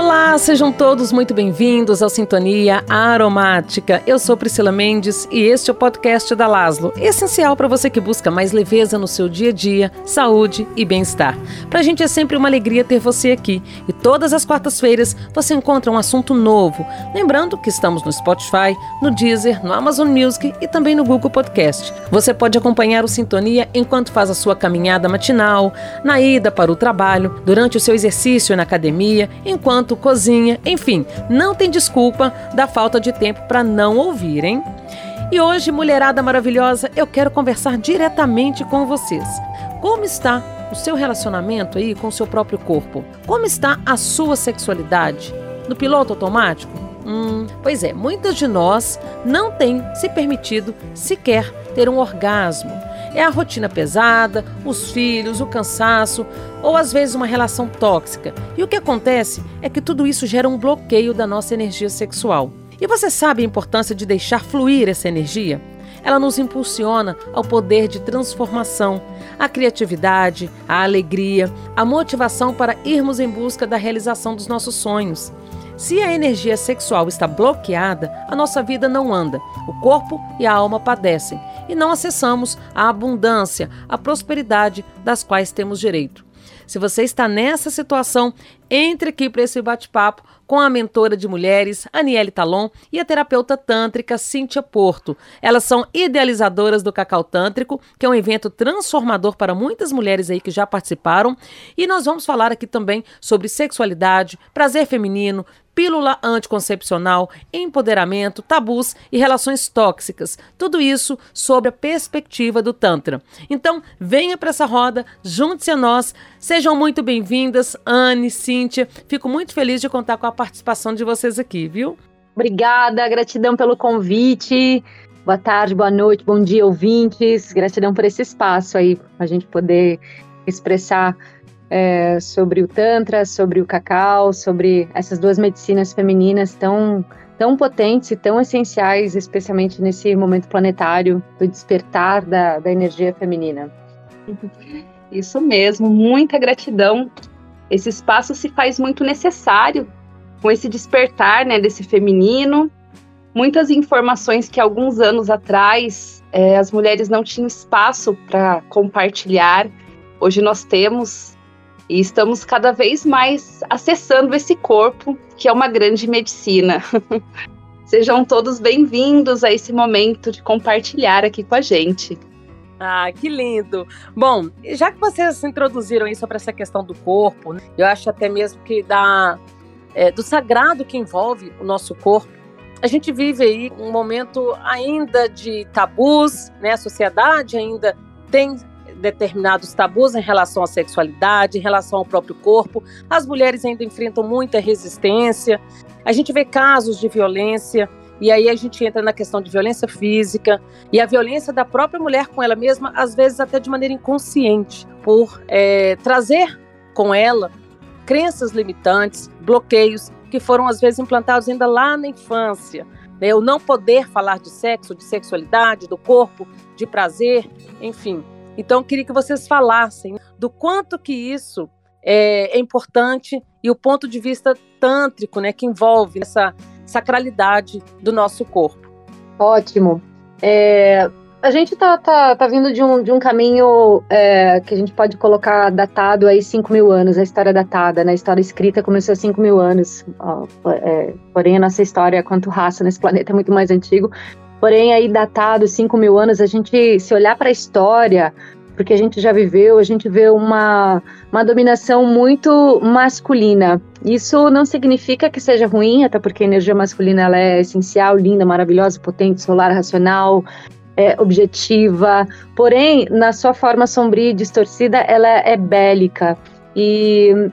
Olá, sejam todos muito bem-vindos ao Sintonia Aromática. Eu sou Priscila Mendes e este é o podcast da Laslo, essencial para você que busca mais leveza no seu dia a dia, saúde e bem-estar. Para a gente é sempre uma alegria ter você aqui e todas as quartas-feiras você encontra um assunto novo. Lembrando que estamos no Spotify, no Deezer, no Amazon Music e também no Google Podcast. Você pode acompanhar o Sintonia enquanto faz a sua caminhada matinal, na ida para o trabalho, durante o seu exercício na academia, enquanto cozinha, enfim, não tem desculpa da falta de tempo para não ouvir, hein? E hoje, mulherada maravilhosa, eu quero conversar diretamente com vocês. Como está o seu relacionamento aí com o seu próprio corpo? Como está a sua sexualidade? No piloto automático? Hum, pois é, muitas de nós não têm se permitido sequer ter um orgasmo. É a rotina pesada, os filhos, o cansaço ou às vezes uma relação tóxica. E o que acontece é que tudo isso gera um bloqueio da nossa energia sexual. E você sabe a importância de deixar fluir essa energia? Ela nos impulsiona ao poder de transformação, a criatividade, a alegria, a motivação para irmos em busca da realização dos nossos sonhos. Se a energia sexual está bloqueada, a nossa vida não anda, o corpo e a alma padecem e não acessamos a abundância, a prosperidade das quais temos direito. Se você está nessa situação, entre aqui para esse bate-papo com a mentora de mulheres, Aniele Talon, e a terapeuta tântrica Cíntia Porto. Elas são idealizadoras do Cacau Tântrico, que é um evento transformador para muitas mulheres aí que já participaram. E nós vamos falar aqui também sobre sexualidade, prazer feminino, pílula anticoncepcional, empoderamento, tabus e relações tóxicas. Tudo isso sob a perspectiva do Tantra. Então, venha para essa roda, junte-se a nós. Sejam muito bem-vindas, Anne, Cíntia. Fico muito feliz de contar com a participação de vocês aqui, viu? Obrigada, gratidão pelo convite. Boa tarde, boa noite, bom dia, ouvintes. Gratidão por esse espaço aí, a gente poder expressar é, sobre o Tantra, sobre o cacau, sobre essas duas medicinas femininas tão, tão potentes e tão essenciais, especialmente nesse momento planetário do despertar da, da energia feminina. Isso mesmo, muita gratidão. Esse espaço se faz muito necessário com esse despertar né, desse feminino. Muitas informações que alguns anos atrás é, as mulheres não tinham espaço para compartilhar, hoje nós temos e estamos cada vez mais acessando esse corpo, que é uma grande medicina. Sejam todos bem-vindos a esse momento de compartilhar aqui com a gente. Ah, que lindo! Bom, já que vocês introduziram aí sobre essa questão do corpo, né, eu acho até mesmo que da, é, do sagrado que envolve o nosso corpo, a gente vive aí um momento ainda de tabus, né? A sociedade ainda tem determinados tabus em relação à sexualidade, em relação ao próprio corpo. As mulheres ainda enfrentam muita resistência. A gente vê casos de violência. E aí a gente entra na questão de violência física e a violência da própria mulher com ela mesma, às vezes até de maneira inconsciente, por é, trazer com ela crenças limitantes, bloqueios que foram às vezes implantados ainda lá na infância. Né? O não poder falar de sexo, de sexualidade, do corpo, de prazer, enfim. Então, eu queria que vocês falassem do quanto que isso é, é importante e o ponto de vista tântrico, né, que envolve essa sacralidade do nosso corpo. Ótimo. É, a gente tá, tá, tá vindo de um, de um caminho é, que a gente pode colocar datado aí 5 mil anos, a história datada, né? A história escrita começou há 5 mil anos. Ó, é, porém, a nossa história, quanto raça nesse planeta, é muito mais antigo. Porém, aí datado 5 mil anos, a gente, se olhar para a história, porque a gente já viveu, a gente vê uma, uma dominação muito masculina. Isso não significa que seja ruim, até porque a energia masculina ela é essencial, linda, maravilhosa, potente, solar, racional, é, objetiva. Porém, na sua forma sombria e distorcida, ela é bélica. E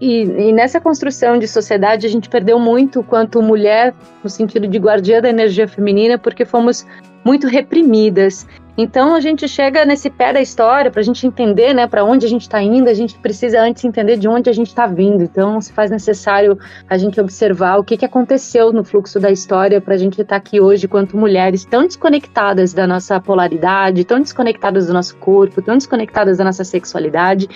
e, e, nessa construção de sociedade, a gente perdeu muito quanto mulher, no sentido de guardiã da energia feminina, porque fomos muito reprimidas. Então, a gente chega nesse pé da história, para a gente entender né, para onde a gente está indo, a gente precisa antes entender de onde a gente está vindo. Então, se faz necessário a gente observar o que, que aconteceu no fluxo da história para a gente estar tá aqui hoje, quanto mulheres tão desconectadas da nossa polaridade, tão desconectadas do nosso corpo, tão desconectadas da nossa sexualidade.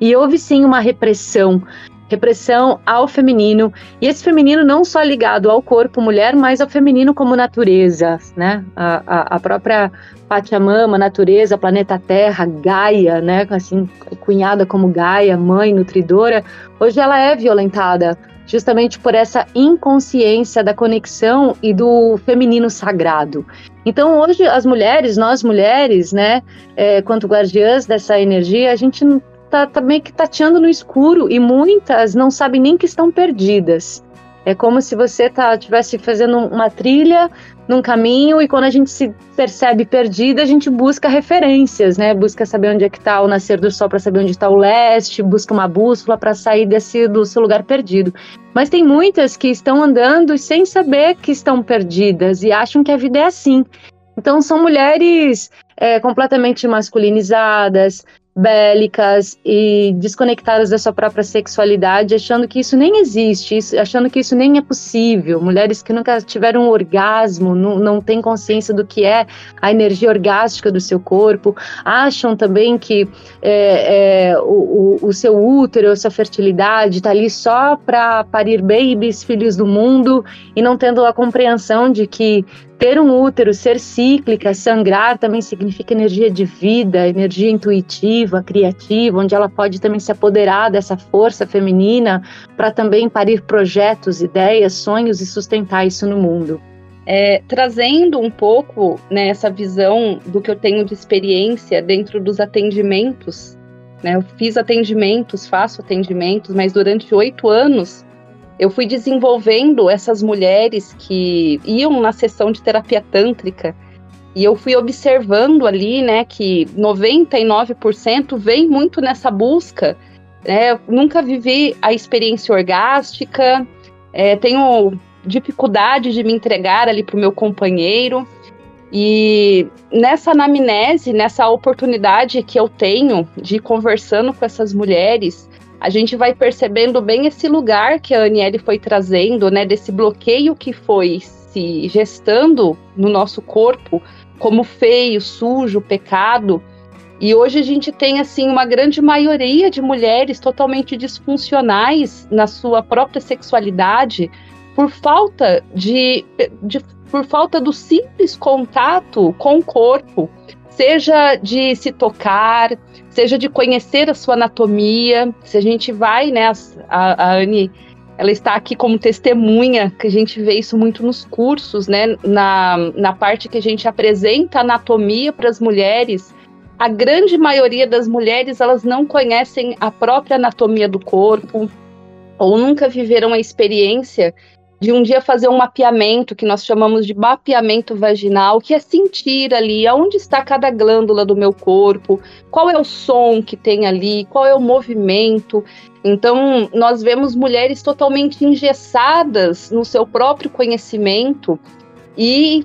E houve sim uma repressão repressão ao feminino, e esse feminino não só ligado ao corpo mulher, mas ao feminino como natureza, né? A, a, a própria Pachamama, natureza, planeta Terra, Gaia, né? Assim, cunhada como Gaia, mãe nutridora, hoje ela é violentada justamente por essa inconsciência da conexão e do feminino sagrado. Então, hoje, as mulheres, nós mulheres, né, é, quanto guardiãs dessa energia, a gente tá, tá meio que tateando no escuro e muitas não sabem nem que estão perdidas. É como se você tá tivesse fazendo uma trilha num caminho e quando a gente se percebe perdida, a gente busca referências, né? Busca saber onde é que está o nascer do sol para saber onde está o leste, busca uma bússola para sair desse do seu lugar perdido. Mas tem muitas que estão andando sem saber que estão perdidas e acham que a vida é assim. Então são mulheres é, completamente masculinizadas, bélicas e desconectadas da sua própria sexualidade, achando que isso nem existe, achando que isso nem é possível. Mulheres que nunca tiveram um orgasmo, não, não têm consciência do que é a energia orgástica do seu corpo, acham também que é, é, o, o, seu útero, a sua fertilidade está ali só para parir babies, filhos do mundo, e não tendo a compreensão de que ter um útero, ser cíclica, sangrar também significa energia de vida, energia intuitiva, criativa, onde ela pode também se apoderar dessa força feminina para também parir projetos, ideias, sonhos e sustentar isso no mundo. É, trazendo um pouco né, essa visão do que eu tenho de experiência dentro dos atendimentos. Né, eu fiz atendimentos, faço atendimentos, mas durante oito anos eu fui desenvolvendo essas mulheres que iam na sessão de terapia tântrica e eu fui observando ali, né, que 99% vem muito nessa busca. Né? Nunca vivi a experiência orgástica, é, tenho dificuldade de me entregar ali para o meu companheiro. E nessa anamnese, nessa oportunidade que eu tenho de ir conversando com essas mulheres, a gente vai percebendo bem esse lugar que a Aniele foi trazendo, né, desse bloqueio que foi se gestando no nosso corpo como feio, sujo, pecado. E hoje a gente tem assim uma grande maioria de mulheres totalmente disfuncionais na sua própria sexualidade por falta de, de por falta do simples contato com o corpo, seja de se tocar, seja de conhecer a sua anatomia. Se a gente vai, né, a, a Anne, ela está aqui como testemunha, que a gente vê isso muito nos cursos, né, na, na parte que a gente apresenta anatomia para as mulheres. A grande maioria das mulheres, elas não conhecem a própria anatomia do corpo, ou nunca viveram a experiência de um dia fazer um mapeamento que nós chamamos de mapeamento vaginal, que é sentir ali aonde está cada glândula do meu corpo, qual é o som que tem ali, qual é o movimento. Então, nós vemos mulheres totalmente engessadas no seu próprio conhecimento e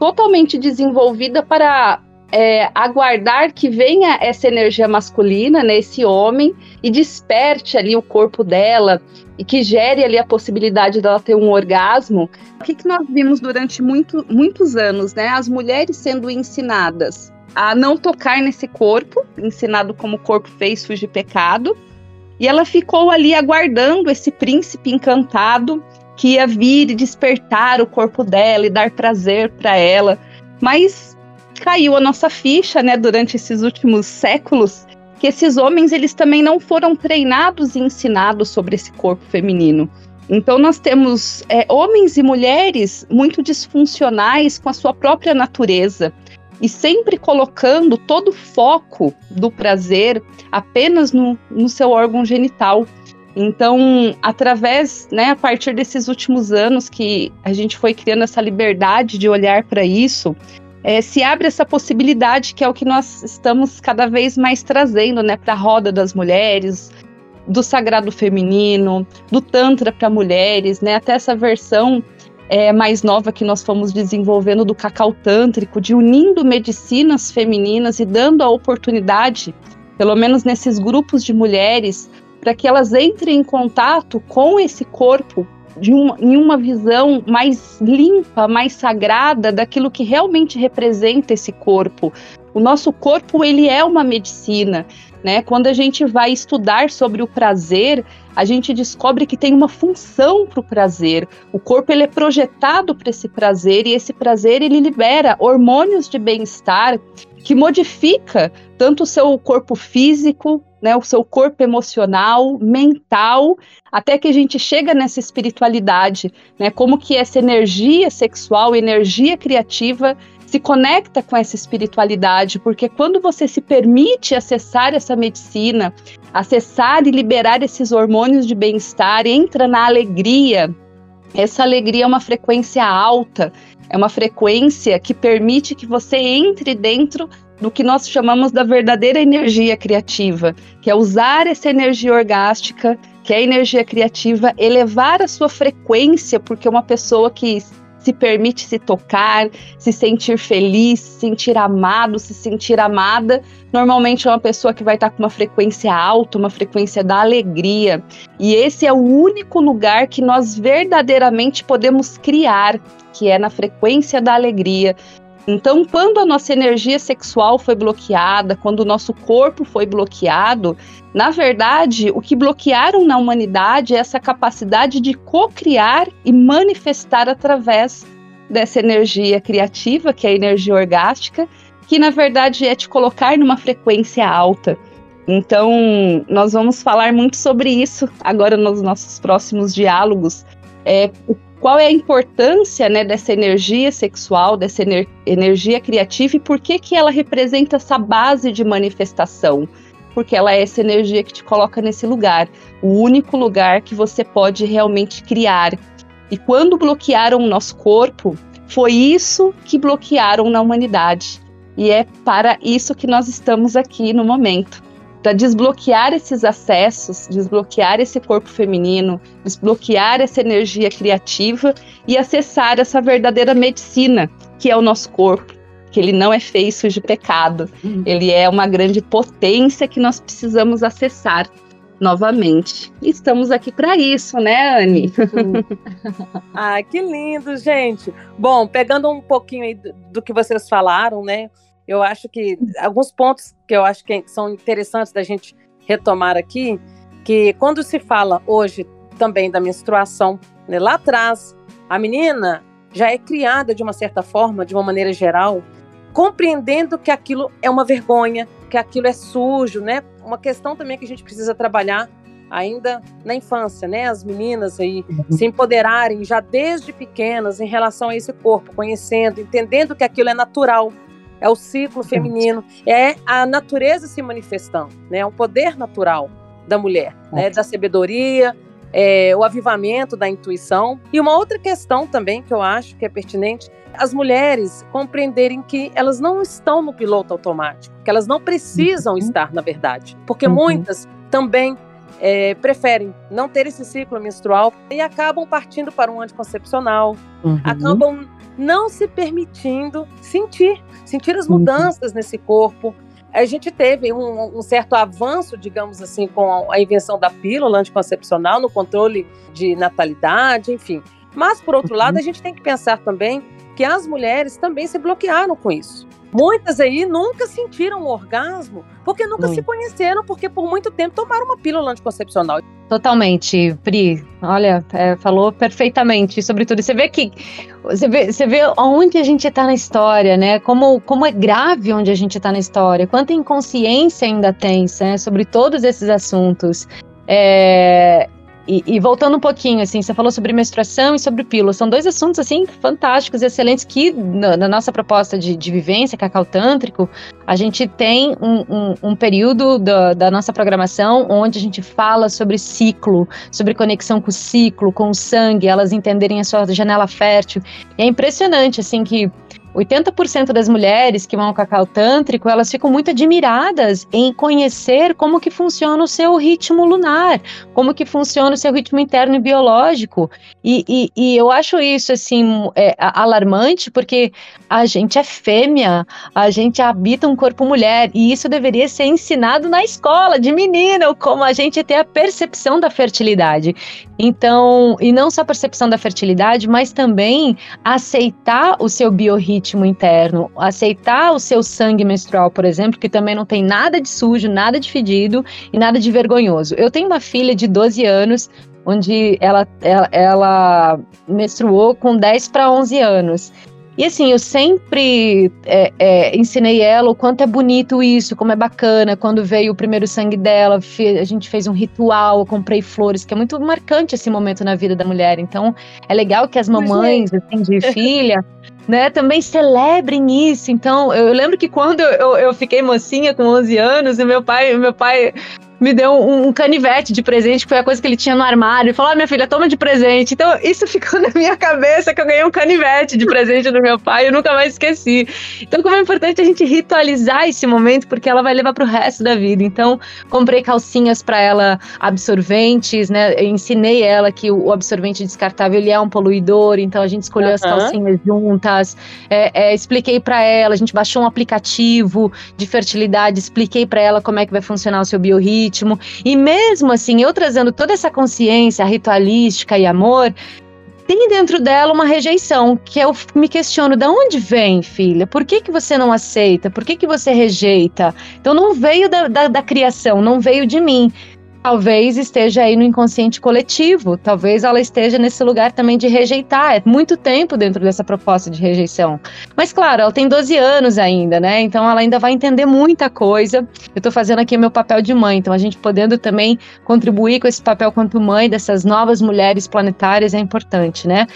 totalmente desenvolvida para é, aguardar que venha essa energia masculina, né, esse homem, e desperte ali o corpo dela e que gere ali a possibilidade dela ter um orgasmo. O que, que nós vimos durante muito, muitos anos, né? As mulheres sendo ensinadas a não tocar nesse corpo, ensinado como o corpo fez, sujo pecado, e ela ficou ali aguardando esse príncipe encantado que ia vir e despertar o corpo dela e dar prazer para ela. Mas caiu a nossa ficha, né, durante esses últimos séculos, que esses homens eles também não foram treinados e ensinados sobre esse corpo feminino. Então nós temos é, homens e mulheres muito disfuncionais com a sua própria natureza e sempre colocando todo o foco do prazer apenas no, no seu órgão genital. Então, através, né, a partir desses últimos anos que a gente foi criando essa liberdade de olhar para isso, é, se abre essa possibilidade que é o que nós estamos cada vez mais trazendo né, para a roda das mulheres, do sagrado feminino, do tantra para mulheres, né, até essa versão é, mais nova que nós fomos desenvolvendo do cacau tântrico, de unindo medicinas femininas e dando a oportunidade, pelo menos nesses grupos de mulheres, para que elas entrem em contato com esse corpo de uma, em uma visão mais limpa, mais sagrada daquilo que realmente representa esse corpo. O nosso corpo ele é uma medicina né? Quando a gente vai estudar sobre o prazer, a gente descobre que tem uma função para o prazer. O corpo ele é projetado para esse prazer e esse prazer ele libera hormônios de bem-estar que modifica tanto o seu corpo físico, né, o seu corpo emocional, mental, até que a gente chega nessa espiritualidade, né, como que essa energia sexual, energia criativa se conecta com essa espiritualidade, porque quando você se permite acessar essa medicina, acessar e liberar esses hormônios de bem-estar, entra na alegria. Essa alegria é uma frequência alta, é uma frequência que permite que você entre dentro do que nós chamamos da verdadeira energia criativa, que é usar essa energia orgástica, que é a energia criativa, elevar a sua frequência, porque uma pessoa que se permite se tocar, se sentir feliz, se sentir amado, se sentir amada. Normalmente é uma pessoa que vai estar com uma frequência alta, uma frequência da alegria. E esse é o único lugar que nós verdadeiramente podemos criar, que é na frequência da alegria. Então, quando a nossa energia sexual foi bloqueada, quando o nosso corpo foi bloqueado, na verdade, o que bloquearam na humanidade é essa capacidade de co-criar e manifestar através dessa energia criativa, que é a energia orgástica, que na verdade é te colocar numa frequência alta. Então, nós vamos falar muito sobre isso agora nos nossos próximos diálogos. É, qual é a importância né, dessa energia sexual, dessa ener energia criativa e por que, que ela representa essa base de manifestação. Porque ela é essa energia que te coloca nesse lugar, o único lugar que você pode realmente criar. E quando bloquearam o nosso corpo, foi isso que bloquearam na humanidade. E é para isso que nós estamos aqui no momento para desbloquear esses acessos, desbloquear esse corpo feminino, desbloquear essa energia criativa e acessar essa verdadeira medicina, que é o nosso corpo, que ele não é feito de pecado, uhum. ele é uma grande potência que nós precisamos acessar novamente. Estamos aqui para isso, né, Anne? ah, que lindo, gente. Bom, pegando um pouquinho aí do, do que vocês falaram, né? Eu acho que alguns pontos que eu acho que são interessantes da gente retomar aqui, que quando se fala hoje também da menstruação, né, lá atrás, a menina já é criada de uma certa forma, de uma maneira geral, compreendendo que aquilo é uma vergonha, que aquilo é sujo, né? Uma questão também que a gente precisa trabalhar ainda na infância, né? As meninas aí uhum. se empoderarem já desde pequenas em relação a esse corpo, conhecendo, entendendo que aquilo é natural, é o ciclo feminino, é a natureza se manifestando, né? É um poder natural da mulher, né? Da sabedoria, é, o avivamento da intuição. E uma outra questão também que eu acho que é pertinente, as mulheres compreenderem que elas não estão no piloto automático, que elas não precisam uhum. estar, na verdade, porque uhum. muitas também é, preferem não ter esse ciclo menstrual e acabam partindo para um anticoncepcional, uhum. acabam não se permitindo sentir, sentir as uhum. mudanças uhum. nesse corpo. A gente teve um, um, certo avanço, digamos assim, com a invenção da pílula anticoncepcional no controle de natalidade, enfim. Mas, por outro uhum. lado, a gente tem que pensar também que as mulheres também se bloquearam com isso. Muitas aí nunca sentiram um orgasmo porque nunca hum. se conheceram, porque por muito tempo tomaram uma pílula anticoncepcional. Totalmente, Pri. Olha, é, falou perfeitamente sobre tudo. Você vê que você vê, você vê onde a gente está na história, né? Como, como é grave onde a gente está na história, quanta inconsciência ainda tem né, sobre todos esses assuntos. É, e, e, voltando um pouquinho, assim, você falou sobre menstruação e sobre pílula. São dois assuntos, assim, fantásticos e excelentes que, na, na nossa proposta de, de vivência, cacau tântrico, a gente tem um, um, um período da, da, nossa programação onde a gente fala sobre ciclo, sobre conexão com o ciclo, com o sangue, elas entenderem a sua janela fértil. E é impressionante, assim, que 80% das mulheres que vão ao cacau tântrico, elas ficam muito admiradas em conhecer como que funciona o seu ritmo lunar, como que funciona o seu ritmo interno e biológico. E, e, e eu acho isso, assim, é, alarmante, porque a gente é fêmea, a gente habita um corpo mulher, e isso deveria ser ensinado na escola, de menina, como a gente ter a percepção da fertilidade. Então, e não só a percepção da fertilidade, mas também aceitar o seu biorritmo íntimo interno, aceitar o seu sangue menstrual, por exemplo, que também não tem nada de sujo, nada de fedido e nada de vergonhoso. Eu tenho uma filha de 12 anos, onde ela, ela, ela menstruou com 10 para 11 anos. E assim, eu sempre é, é, ensinei ela o quanto é bonito isso, como é bacana. Quando veio o primeiro sangue dela, a gente fez um ritual, eu comprei flores, que é muito marcante esse momento na vida da mulher. Então, é legal que as mamães, assim, de filha, né, também celebrem isso. Então, eu lembro que quando eu, eu fiquei mocinha com 11 anos, meu pai, meu pai me deu um, um, canivete de presente, que foi a coisa que ele tinha no armário. E falou: ah, minha filha, toma de presente. Então, isso ficou na minha cabeça que eu ganhei um canivete de presente do meu pai, eu nunca mais esqueci. Então, como é importante a gente ritualizar esse momento, porque ela vai levar para o resto da vida. Então, comprei calcinhas para ela absorventes, né? Eu ensinei ela que o absorvente descartável ele é um poluidor, então a gente escolheu uhum. as calcinhas juntas. É, é, expliquei para ela, a gente baixou um aplicativo de fertilidade, expliquei para ela como é que vai funcionar o seu biorritmo ritmo. E mesmo assim, eu trazendo toda essa consciência ritualística e amor, tem dentro dela uma rejeição, que eu me questiono, da onde vem, filha? Por que, que você não aceita? Por que, que você rejeita? Então não veio da, da, da criação, não veio de mim talvez esteja aí no inconsciente coletivo, talvez ela esteja nesse lugar também de rejeitar. É muito tempo dentro dessa proposta de rejeição. Mas claro, ela tem 12 anos ainda, né? Então ela ainda vai entender muita coisa. Eu estou fazendo aqui meu papel de mãe, então a gente podendo também contribuir com esse papel quanto mãe dessas novas mulheres planetárias é importante, né?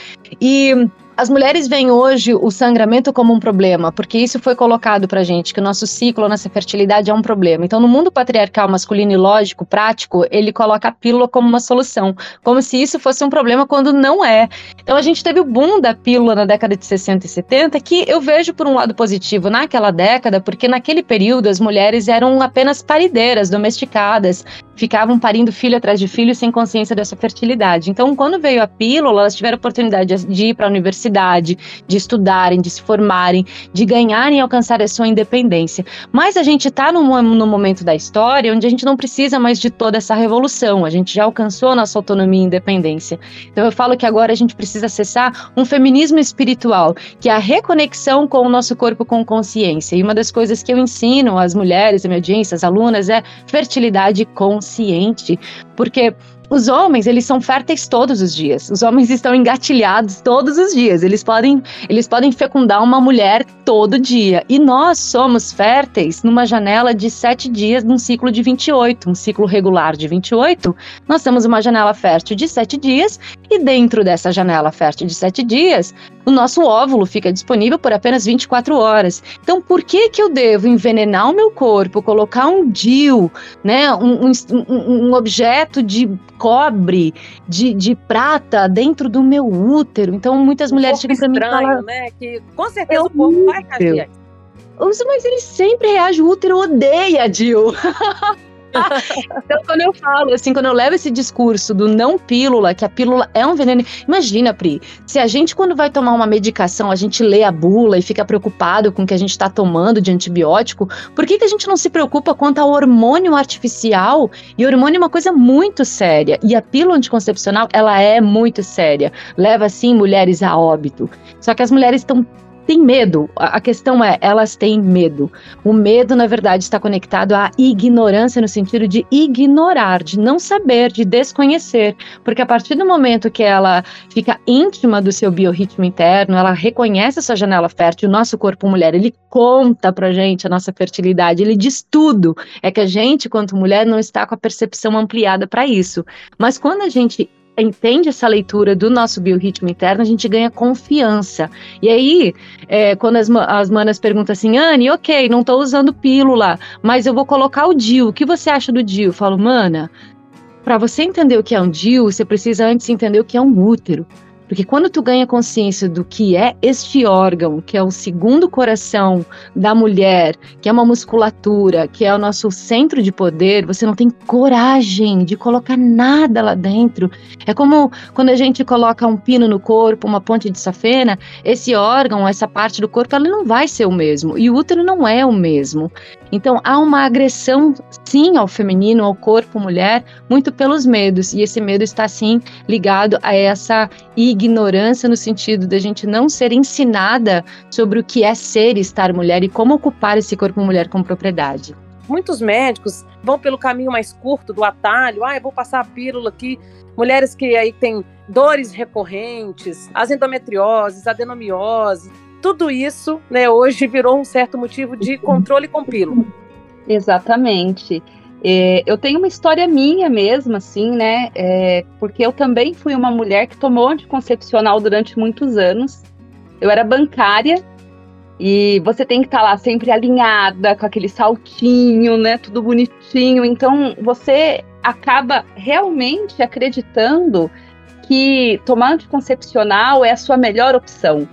E as mulheres veem hoje o sangramento como um problema, porque isso foi colocado pra gente, que o nosso ciclo, nossa fertilidade é um problema. Então, no mundo patriarcal masculino e lógico, prático, ele coloca a pílula como uma solução, como se isso fosse um problema quando não é. Então, a gente teve o boom da pílula na década de 60 e 70, que eu vejo por um lado positivo naquela década, porque naquele período as mulheres eram apenas parideiras, domesticadas, ficavam parindo filho atrás de filho sem consciência dessa fertilidade. Então, quando veio a pílula, elas tiveram oportunidade de ir para a universidade, de estudarem, de se formarem, de ganharem e alcançar a sua independência. Mas a gente está num, momento da história onde a gente não precisa mais de toda essa revolução, a gente já alcançou a nossa autonomia e independência. Então, eu falo que agora a gente precisa acessar um feminismo espiritual, que é a reconexão com o nosso corpo com consciência. E uma das coisas que eu ensino às mulheres, à minha audiência, às alunas, é fertilidade consciente consciente, porque os homens, eles são férteis todos os dias. Os homens estão engatilhados todos os dias. Eles podem, eles podem fecundar uma mulher todo dia. E nós somos férteis numa janela de sete dias num ciclo de 28. Um ciclo regular de 28, nós temos uma janela fértil de sete dias. E dentro dessa janela fértil de sete dias, o nosso óvulo fica disponível por apenas 24 horas. Então, por que que eu devo envenenar o meu corpo, colocar um DIU, né, um, um, um objeto de cobre, de, de prata dentro do meu útero? Então, muitas mulheres chegam para mim e falam... né? Que com certeza o corpo vai reagir. Mas ele sempre reage, o útero odeia, DIU. então, quando eu falo, assim, quando eu levo esse discurso do não pílula, que a pílula é um veneno. Imagina, Pri, se a gente, quando vai tomar uma medicação, a gente lê a bula e fica preocupado com o que a gente está tomando de antibiótico, por que, que a gente não se preocupa quanto ao hormônio artificial? E hormônio é uma coisa muito séria. E a pílula anticoncepcional, ela é muito séria. Leva, sim, mulheres a óbito. Só que as mulheres estão tem medo. A questão é, elas têm medo. O medo, na verdade, está conectado à ignorância no sentido de ignorar, de não saber, de desconhecer. Porque a partir do momento que ela fica íntima do seu biorritmo interno, ela reconhece a sua janela fértil, o nosso corpo mulher, ele conta pra gente a nossa fertilidade, ele diz tudo. É que a gente, quanto mulher, não está com a percepção ampliada para isso. Mas quando a gente entende essa leitura do nosso biorritmo interno, a gente ganha confiança. E aí, é, quando as, as manas perguntam assim, Anne, ok, não estou usando pílula, mas eu vou colocar o DIU. O que você acha do DIU? Eu falo, mana, para você entender o que é um DIU, você precisa antes entender o que é um útero. Porque quando tu ganha consciência do que é este órgão, que é o segundo coração da mulher, que é uma musculatura, que é o nosso centro de poder, você não tem coragem de colocar nada lá dentro. É como quando a gente coloca um pino no corpo, uma ponte de safena, esse órgão, essa parte do corpo, ela não vai ser o mesmo. E o útero não é o mesmo. Então há uma agressão sim ao feminino, ao corpo mulher, muito pelos medos, e esse medo está sim ligado a essa ignorância no sentido da gente não ser ensinada sobre o que é ser e estar mulher e como ocupar esse corpo mulher com propriedade. Muitos médicos vão pelo caminho mais curto do atalho, ah, eu vou passar a pílula aqui. Mulheres que aí têm dores recorrentes, as endometrioses, adenomiose, tudo isso, né, hoje virou um certo motivo de controle com pílula. Exatamente. É, eu tenho uma história minha mesmo, assim, né? É, porque eu também fui uma mulher que tomou anticoncepcional durante muitos anos. Eu era bancária e você tem que estar tá lá sempre alinhada, com aquele saltinho, né? Tudo bonitinho. Então você acaba realmente acreditando que tomar anticoncepcional é a sua melhor opção.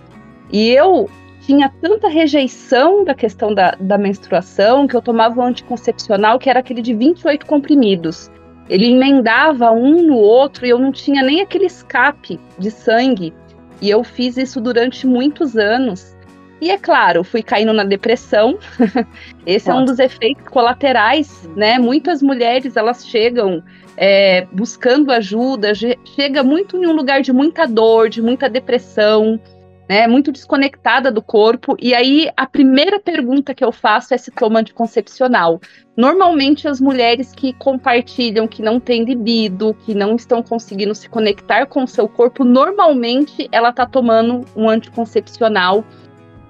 E eu tinha tanta rejeição da questão da, da menstruação que eu tomava um anticoncepcional que era aquele de 28 comprimidos. Ele emendava um no outro e eu não tinha nem aquele escape de sangue. E eu fiz isso durante muitos anos. E é claro, fui caindo na depressão. Esse Nossa. é um dos efeitos colaterais, né? Muitas mulheres elas chegam é, buscando ajuda, chega muito em um lugar de muita dor, de muita depressão né, muito desconectada do corpo. E aí a primeira pergunta que eu faço é se toma anticoncepcional. Normalmente as mulheres que compartilham que não têm libido, que não estão conseguindo se conectar com o seu corpo, normalmente ela está tomando um anticoncepcional.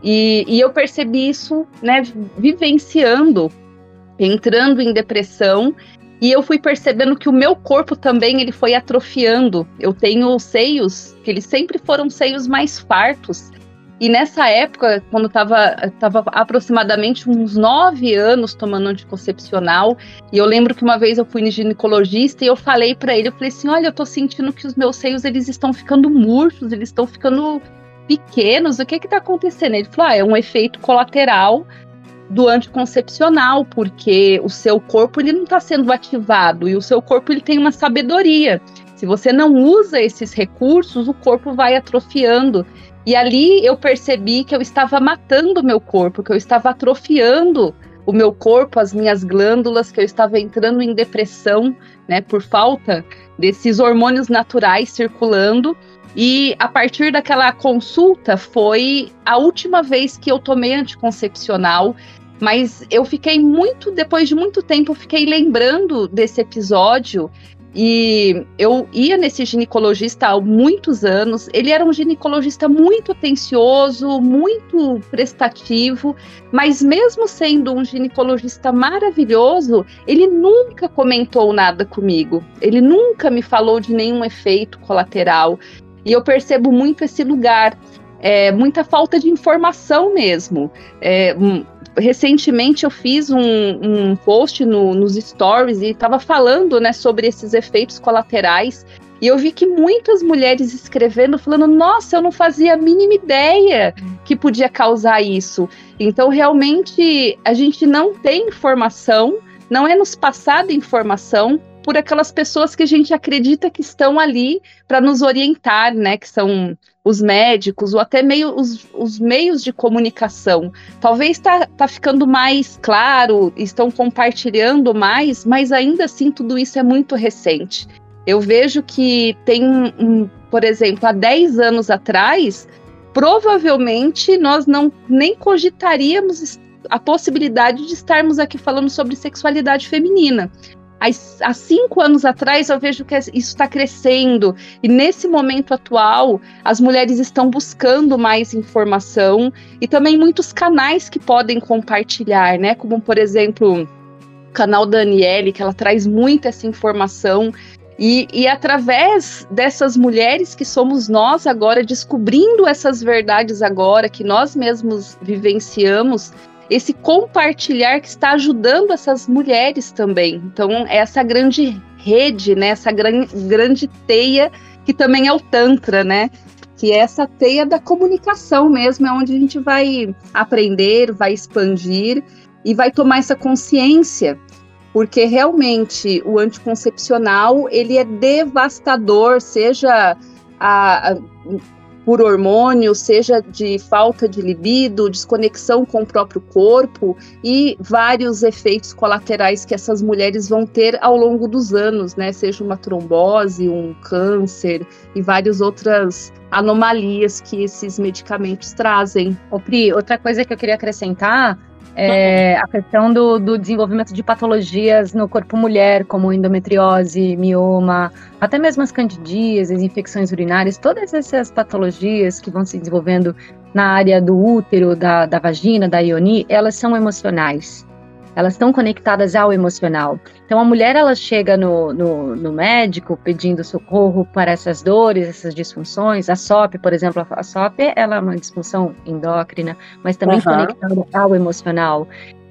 E, e eu percebi isso, né, vivenciando, entrando em depressão e eu fui percebendo que o meu corpo também ele foi atrofiando. Eu tenho seios que eles sempre foram seios mais fartos. E nessa época, quando estava tava aproximadamente uns nove anos tomando anticoncepcional, e eu lembro que uma vez eu fui no ginecologista e eu falei para ele, eu falei assim, olha, eu tô sentindo que os meus seios eles estão ficando murchos, eles estão ficando pequenos, o que que tá acontecendo? Ele falou, ah, é um efeito colateral do anticoncepcional, porque o seu corpo ele não está sendo ativado e o seu corpo ele tem uma sabedoria. Se você não usa esses recursos, o corpo vai atrofiando. E ali eu percebi que eu estava matando o meu corpo, que eu estava atrofiando o meu corpo, as minhas glândulas, que eu estava entrando em depressão, né, por falta desses hormônios naturais circulando. E a partir daquela consulta foi a última vez que eu tomei anticoncepcional. Mas eu fiquei muito, depois de muito tempo, fiquei lembrando desse episódio e eu ia nesse ginecologista há muitos anos. Ele era um ginecologista muito atencioso, muito prestativo, mas mesmo sendo um ginecologista maravilhoso, ele nunca comentou nada comigo. Ele nunca me falou de nenhum efeito colateral. E eu percebo muito esse lugar. É, muita falta de informação mesmo. É, recentemente eu fiz um, um post no, nos stories e estava falando né, sobre esses efeitos colaterais. E eu vi que muitas mulheres escrevendo, falando: Nossa, eu não fazia a mínima ideia que podia causar isso. Então, realmente, a gente não tem informação, não é nos passada informação por aquelas pessoas que a gente acredita que estão ali para nos orientar, né? Que são os médicos ou até meio os, os meios de comunicação. Talvez está tá ficando mais claro, estão compartilhando mais, mas ainda assim tudo isso é muito recente. Eu vejo que tem, um, por exemplo, há 10 anos atrás, provavelmente nós não nem cogitaríamos a possibilidade de estarmos aqui falando sobre sexualidade feminina há cinco anos atrás eu vejo que isso está crescendo e nesse momento atual as mulheres estão buscando mais informação e também muitos canais que podem compartilhar, né? Como por exemplo o canal da Aniele, que ela traz muita essa informação e, e, através dessas mulheres que somos nós agora, descobrindo essas verdades agora, que nós mesmos vivenciamos, esse compartilhar que está ajudando essas mulheres também. Então, é essa grande rede, né, essa gran grande teia que também é o Tantra, né? Que é essa teia da comunicação mesmo, é onde a gente vai aprender, vai expandir e vai tomar essa consciência, porque realmente o anticoncepcional ele é devastador, seja a, a por hormônio, seja de falta de libido, desconexão com o próprio corpo e vários efeitos colaterais que essas mulheres vão ter ao longo dos anos, né? Seja uma trombose, um câncer e várias outras anomalias que esses medicamentos trazem. Ô Pri, outra coisa que eu queria acrescentar é, a questão do, do, desenvolvimento de patologias no corpo mulher, como endometriose, mioma, até mesmo as candidíases, infecções urinárias, todas essas patologias que vão se desenvolvendo na área do útero, da, da vagina, da ioni, elas são emocionais elas estão conectadas ao emocional. Então a mulher ela chega no, no, no, médico pedindo socorro para essas dores, essas disfunções. A SOP, por exemplo, a SOP ela é uma disfunção endócrina, mas também uhum. conectada ao emocional.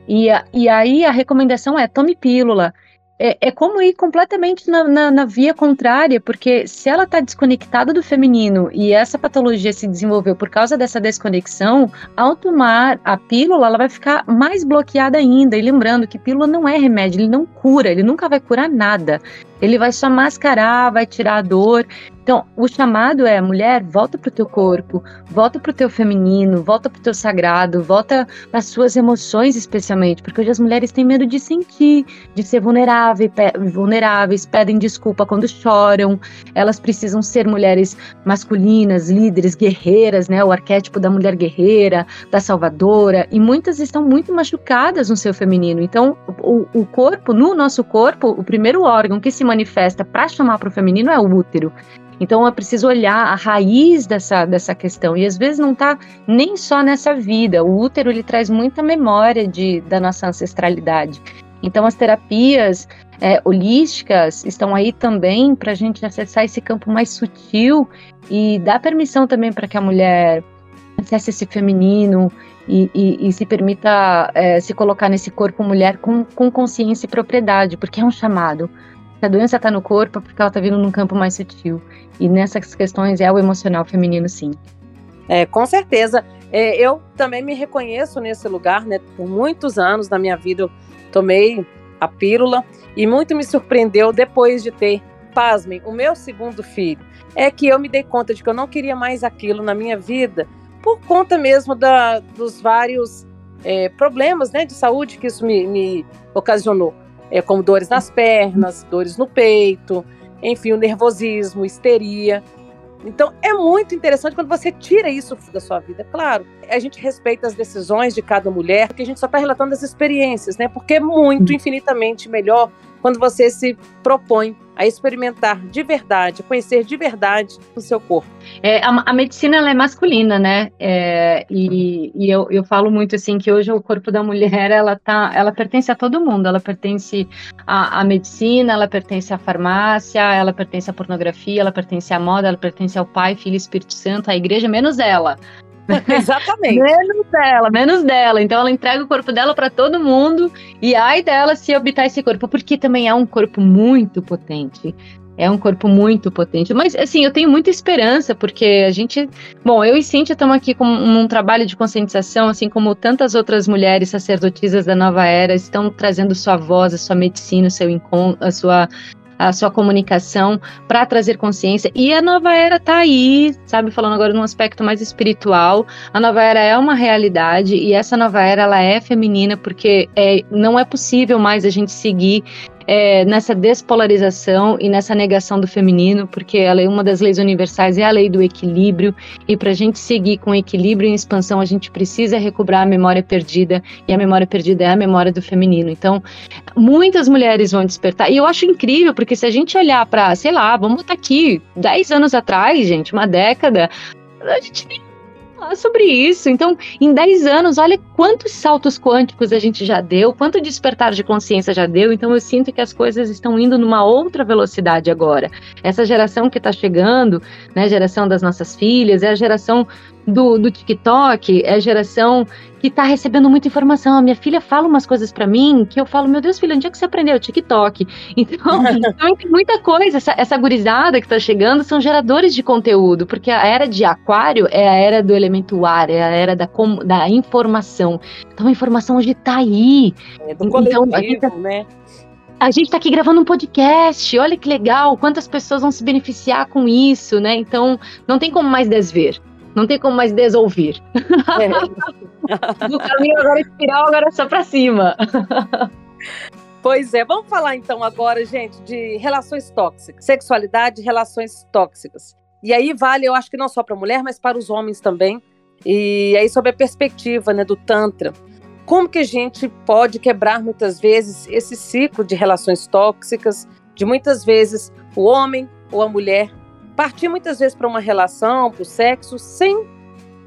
E, e aí a recomendação é tome pílula é, é como ir completamente na, na, na, via contrária, porque se ela está desconectada do feminino e essa patologia se desenvolveu por causa dessa desconexão, ao tomar a pílula, ela vai ficar mais bloqueada ainda. E lembrando que pílula não é remédio, ele não cura, ele nunca vai curar nada. Ele vai só mascarar, vai tirar a dor. Então, o chamado é, mulher, volta para o teu corpo, volta para o teu feminino, volta para o teu sagrado, volta para as suas emoções especialmente, porque hoje as mulheres têm medo de sentir, de ser vulnerável, pe vulneráveis, pedem desculpa quando choram, elas precisam ser mulheres masculinas, líderes, guerreiras, né, o arquétipo da mulher guerreira, da salvadora, e muitas estão muito machucadas no seu feminino. Então, o, o corpo, no nosso corpo, o primeiro órgão que se manifesta para chamar para o feminino é o útero. Então é preciso olhar a raiz dessa, dessa questão. E às vezes não está nem só nessa vida. O útero ele traz muita memória de, da nossa ancestralidade. Então as terapias é, holísticas estão aí também para a gente acessar esse campo mais sutil e dar permissão também para que a mulher acesse esse feminino e, e, e se permita é, se colocar nesse corpo mulher com, com consciência e propriedade, porque é um chamado. Se a doença está no corpo, é porque ela está vindo num campo mais sutil. E nessas questões é o emocional feminino, sim. É, com certeza. É, eu também me reconheço nesse lugar, né? Por muitos anos da minha vida eu tomei a pílula e muito me surpreendeu depois de ter, pasmem, o meu segundo filho. É que eu me dei conta de que eu não queria mais aquilo na minha vida por conta mesmo da, dos vários é, problemas né, de saúde que isso me, me ocasionou. É, como dores nas pernas, dores no peito, enfim, o nervosismo, histeria. Então é muito interessante quando você tira isso da sua vida. Claro, a gente respeita as decisões de cada mulher, porque a gente só está relatando as experiências, né? Porque é muito, infinitamente melhor quando você se propõe a experimentar de verdade, conhecer de verdade o seu corpo. É, a, a, medicina ela é masculina, né? É, e, e eu, eu falo muito assim que hoje o corpo da mulher ela tá, ela pertence a todo mundo. Ela pertence à, à medicina, ela pertence à farmácia, ela pertence à pornografia, ela pertence à moda, ela pertence ao Pai, Filho, Espírito Santo, à Igreja menos ela. Exatamente. menos dela, menos dela. Então ela entrega o corpo dela para todo mundo e ai dela se habitar esse corpo, porque também é um corpo muito potente. É um corpo muito potente. Mas, assim, eu tenho muita esperança, porque a gente. Bom, eu e Cíntia estamos aqui com um trabalho de conscientização, assim como tantas outras mulheres sacerdotisas da nova era estão trazendo sua voz, a sua medicina, o seu a sua a sua comunicação para trazer consciência. E a nova era está aí, sabe, falando agora num aspecto mais espiritual. A nova era é uma realidade e essa nova era ela é feminina porque é, não é possível mais a gente seguir é, nessa despolarização e nessa negação do feminino, porque a lei, uma das leis universais é a lei do equilíbrio, e para a gente seguir com equilíbrio e expansão, a gente precisa recobrar a memória perdida, e a memória perdida é a memória do feminino. Então, muitas mulheres vão despertar, e eu acho incrível, porque se a gente olhar para, sei lá, vamos botar aqui, 10 anos atrás, gente, uma década, a gente nem falar sobre isso. Então, em 10 anos, olha quantos saltos quânticos a gente já deu, quanto despertar de consciência já deu. Então, eu sinto que as coisas estão indo numa outra velocidade agora. Essa geração que está chegando, né, geração das nossas filhas, é a geração do, do TikTok, é a geração que está recebendo muita informação. A minha filha fala umas coisas para mim que eu falo, meu Deus, filha, onde é que você aprendeu? TikTok. Então, então tem muita coisa. Essa, essa gurizada que está chegando são geradores de conteúdo, porque a era de aquário é a era do elemento ar, é a era da, da informação. Então a informação hoje está aí. É do coletivo, então, gente, né? a gente está aqui gravando um podcast, olha que legal, quantas pessoas vão se beneficiar com isso, né? Então, não tem como mais desver. Não tem como mais desouvir. É. Do caminho agora espiral, agora só para cima. Pois é, vamos falar então agora, gente, de relações tóxicas, sexualidade e relações tóxicas. E aí vale, eu acho que não só para a mulher, mas para os homens também. E aí sobre a perspectiva, né, do tantra. Como que a gente pode quebrar muitas vezes esse ciclo de relações tóxicas, de muitas vezes o homem ou a mulher partir muitas vezes para uma relação, para o sexo, sem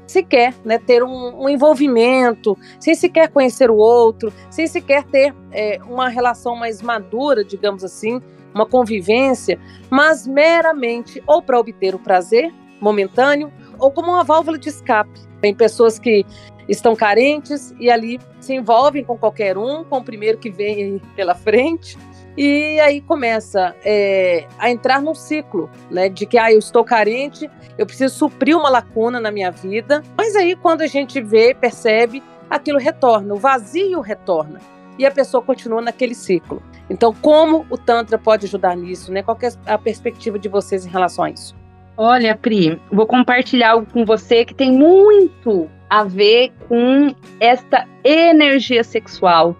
sequer né, ter um, um, envolvimento, sem sequer conhecer o outro, sem sequer ter é, uma relação mais madura, digamos assim, uma convivência, mas meramente ou para obter o prazer momentâneo ou como uma válvula de escape. Tem pessoas que estão carentes e ali se envolvem com qualquer um, com o primeiro que vem pela frente, e aí começa é, a entrar num ciclo, né? De que ah, eu estou carente, eu preciso suprir uma lacuna na minha vida. Mas aí, quando a gente vê, percebe, aquilo retorna, o vazio retorna. E a pessoa continua naquele ciclo. Então, como o Tantra pode ajudar nisso, né? Qual é a perspectiva de vocês em relação a isso? Olha, Pri, vou compartilhar algo com você que tem muito a ver com esta energia sexual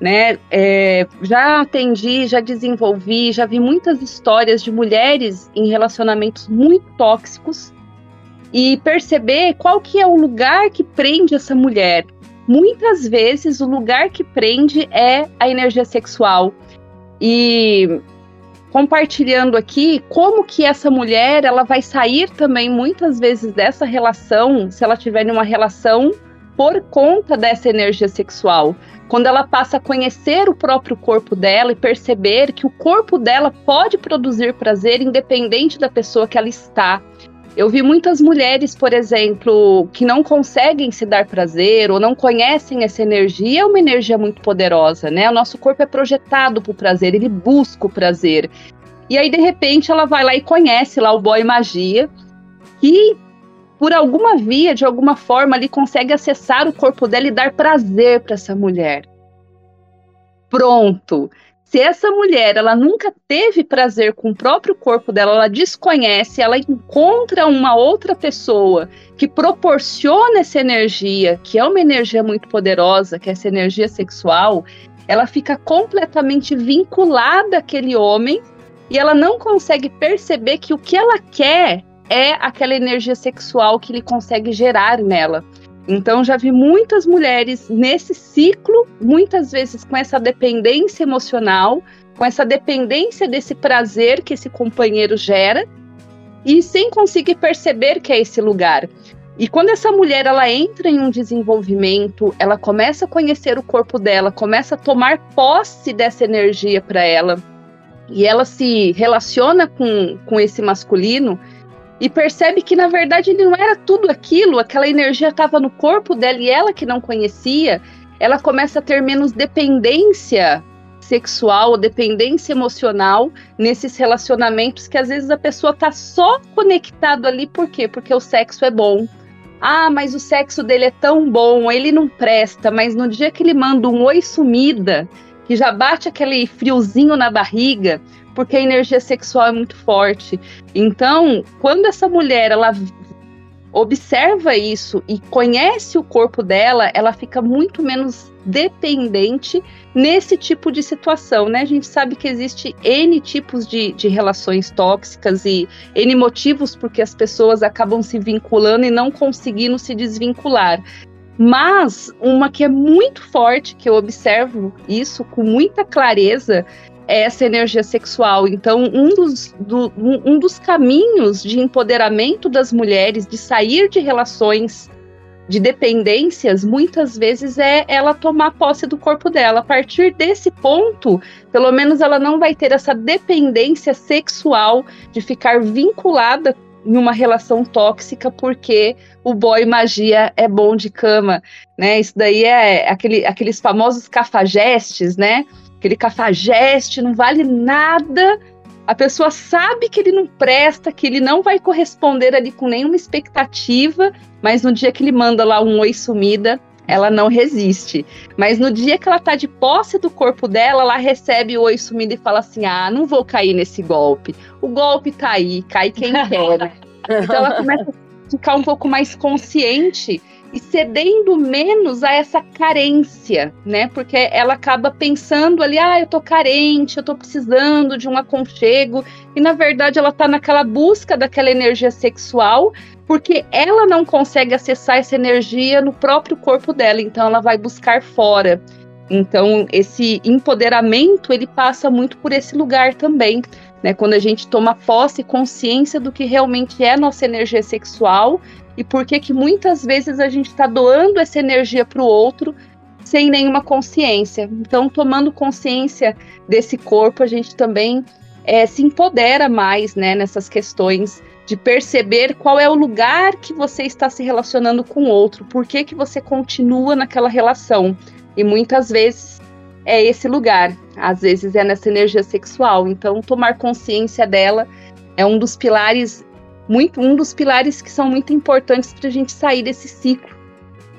né? É, já atendi, já desenvolvi, já vi muitas histórias de mulheres em relacionamentos muito tóxicos e perceber qual que é o lugar que prende essa mulher. Muitas vezes o lugar que prende é a energia sexual. E compartilhando aqui como que essa mulher ela vai sair também muitas vezes dessa relação, se ela tiver uma relação por conta dessa energia sexual quando ela passa a conhecer o próprio corpo dela e perceber que o corpo dela pode produzir prazer independente da pessoa que ela está. Eu vi muitas mulheres, por exemplo, que não conseguem se dar prazer ou não conhecem essa energia, é uma energia muito poderosa, né? O nosso corpo é projetado para o prazer, ele busca o prazer. E aí, de repente, ela vai lá e conhece lá o boy magia, e por alguma via, de alguma forma, ele consegue acessar o corpo dela e dar prazer para essa mulher. Pronto. Se essa mulher ela nunca teve prazer com o próprio corpo dela, ela desconhece, ela encontra uma outra pessoa que proporciona essa energia, que é uma energia muito poderosa, que é essa energia sexual, ela fica completamente vinculada àquele homem e ela não consegue perceber que o que ela quer é aquela energia sexual que ele consegue gerar nela. Então, já vi muitas mulheres nesse ciclo, muitas vezes com essa dependência emocional, com essa dependência desse prazer que esse companheiro gera, e sem conseguir perceber que é esse lugar. E quando essa mulher ela entra em um desenvolvimento, ela começa a conhecer o corpo dela, começa a tomar posse dessa energia para ela, e ela se relaciona com, com esse masculino, e percebe que na verdade ele não era tudo aquilo, aquela energia estava no corpo dela e ela que não conhecia, ela começa a ter menos dependência sexual, dependência emocional nesses relacionamentos que às vezes a pessoa tá só conectado ali por quê? Porque o sexo é bom. Ah, mas o sexo dele é tão bom, ele não presta, mas no dia que ele manda um oi sumida, que já bate aquele friozinho na barriga, porque a energia sexual é muito forte. Então, quando essa mulher ela observa isso e conhece o corpo dela, ela fica muito menos dependente nesse tipo de situação, né? A gente sabe que existe N tipos de, de relações tóxicas e N motivos porque as pessoas acabam se vinculando e não conseguindo se desvincular. Mas uma que é muito forte, que eu observo isso com muita clareza, essa energia sexual. Então, um dos, do, um dos caminhos de empoderamento das mulheres, de sair de relações de dependências, muitas vezes é ela tomar posse do corpo dela. A partir desse ponto, pelo menos ela não vai ter essa dependência sexual de ficar vinculada em uma relação tóxica porque o boy magia é bom de cama, né? Isso daí é aquele, aqueles famosos cafajestes, né? Aquele cafajeste, não vale nada. A pessoa sabe que ele não presta, que ele não vai corresponder ali com nenhuma expectativa, mas no dia que ele manda lá um oi sumida, ela não resiste. Mas no dia que ela tá de posse do corpo dela, ela recebe o oi sumido e fala assim: ah, não vou cair nesse golpe. O golpe tá aí, cai quem quer. então ela começa a ficar um pouco mais consciente e cedendo menos a essa carência, né? Porque ela acaba pensando ali, ah, eu tô carente, eu tô precisando de um aconchego, e na verdade ela tá naquela busca daquela energia sexual, porque ela não consegue acessar essa energia no próprio corpo dela, então ela vai buscar fora. Então, esse empoderamento, ele passa muito por esse lugar também, né? Quando a gente toma posse e consciência do que realmente é nossa energia sexual e por que que muitas vezes a gente está doando essa energia para o outro sem nenhuma consciência. Então, tomando consciência desse corpo, a gente também é, se empodera mais né, nessas questões de perceber qual é o lugar que você está se relacionando com o outro, por que, que você continua naquela relação. E muitas vezes é esse lugar, às vezes é nessa energia sexual. Então, tomar consciência dela é um dos pilares muito um dos pilares que são muito importantes para a gente sair desse ciclo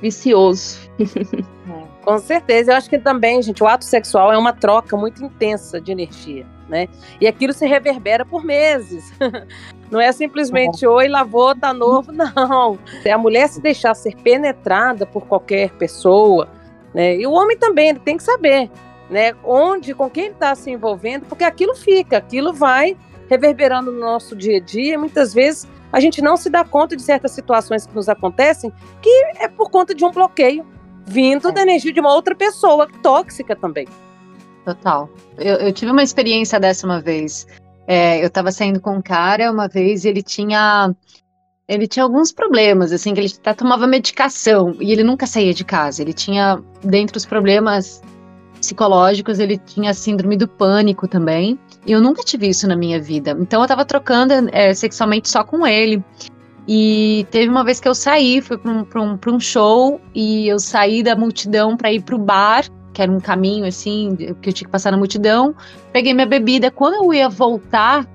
vicioso. É, com certeza, eu acho que também, gente, o ato sexual é uma troca muito intensa de energia, né? E aquilo se reverbera por meses. Não é simplesmente oi, lavou, tá novo, não. Se a mulher se deixar ser penetrada por qualquer pessoa, né? E o homem também, ele tem que saber, né? Onde, com quem ele está se envolvendo, porque aquilo fica, aquilo vai reverberando no nosso dia a dia. Muitas vezes a gente não se dá conta de certas situações que nos acontecem, que é por conta de um bloqueio vindo é. da energia de uma outra pessoa tóxica também. Total. Eu, eu tive uma experiência dessa uma vez. É, eu estava saindo com um cara uma vez e ele tinha ele tinha alguns problemas, assim, que ele até tomava medicação e ele nunca saía de casa. Ele tinha, dentre os problemas psicológicos, ele tinha síndrome do pânico também. E eu nunca tive isso na minha vida. Então eu tava trocando é, sexualmente só com ele. E teve uma vez que eu saí, fui pra um, um, um show, e eu saí da multidão para ir pro bar, que era um caminho assim, que eu tinha que passar na multidão. Peguei minha bebida. Quando eu ia voltar,